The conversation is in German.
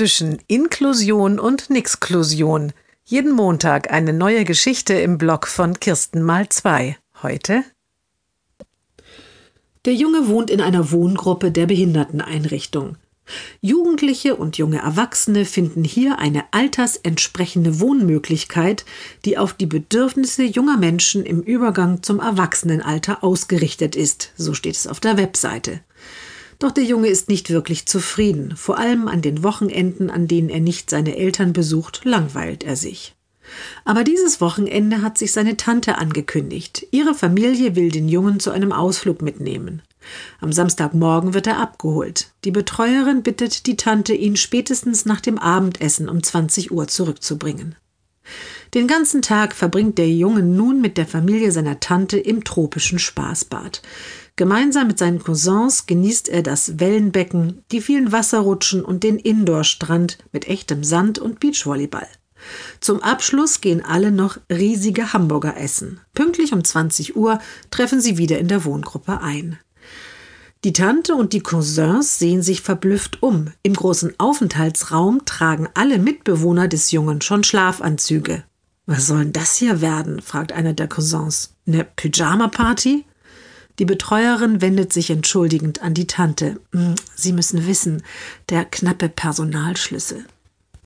zwischen Inklusion und Nixklusion. Jeden Montag eine neue Geschichte im Blog von Kirsten mal zwei. Heute Der Junge wohnt in einer Wohngruppe der Behinderteneinrichtung. Jugendliche und junge Erwachsene finden hier eine altersentsprechende Wohnmöglichkeit, die auf die Bedürfnisse junger Menschen im Übergang zum Erwachsenenalter ausgerichtet ist, so steht es auf der Webseite. Doch der Junge ist nicht wirklich zufrieden. Vor allem an den Wochenenden, an denen er nicht seine Eltern besucht, langweilt er sich. Aber dieses Wochenende hat sich seine Tante angekündigt. Ihre Familie will den Jungen zu einem Ausflug mitnehmen. Am Samstagmorgen wird er abgeholt. Die Betreuerin bittet die Tante, ihn spätestens nach dem Abendessen um 20 Uhr zurückzubringen. Den ganzen Tag verbringt der Junge nun mit der Familie seiner Tante im tropischen Spaßbad. Gemeinsam mit seinen Cousins genießt er das Wellenbecken, die vielen Wasserrutschen und den Indoor-Strand mit echtem Sand und Beachvolleyball. Zum Abschluss gehen alle noch riesige Hamburger essen. Pünktlich um 20 Uhr treffen sie wieder in der Wohngruppe ein. Die Tante und die Cousins sehen sich verblüfft um. Im großen Aufenthaltsraum tragen alle Mitbewohner des Jungen schon Schlafanzüge. Was soll denn das hier werden? fragt einer der Cousins. Eine Pyjama-Party? Die Betreuerin wendet sich entschuldigend an die Tante. Hm, sie müssen wissen, der knappe Personalschlüssel.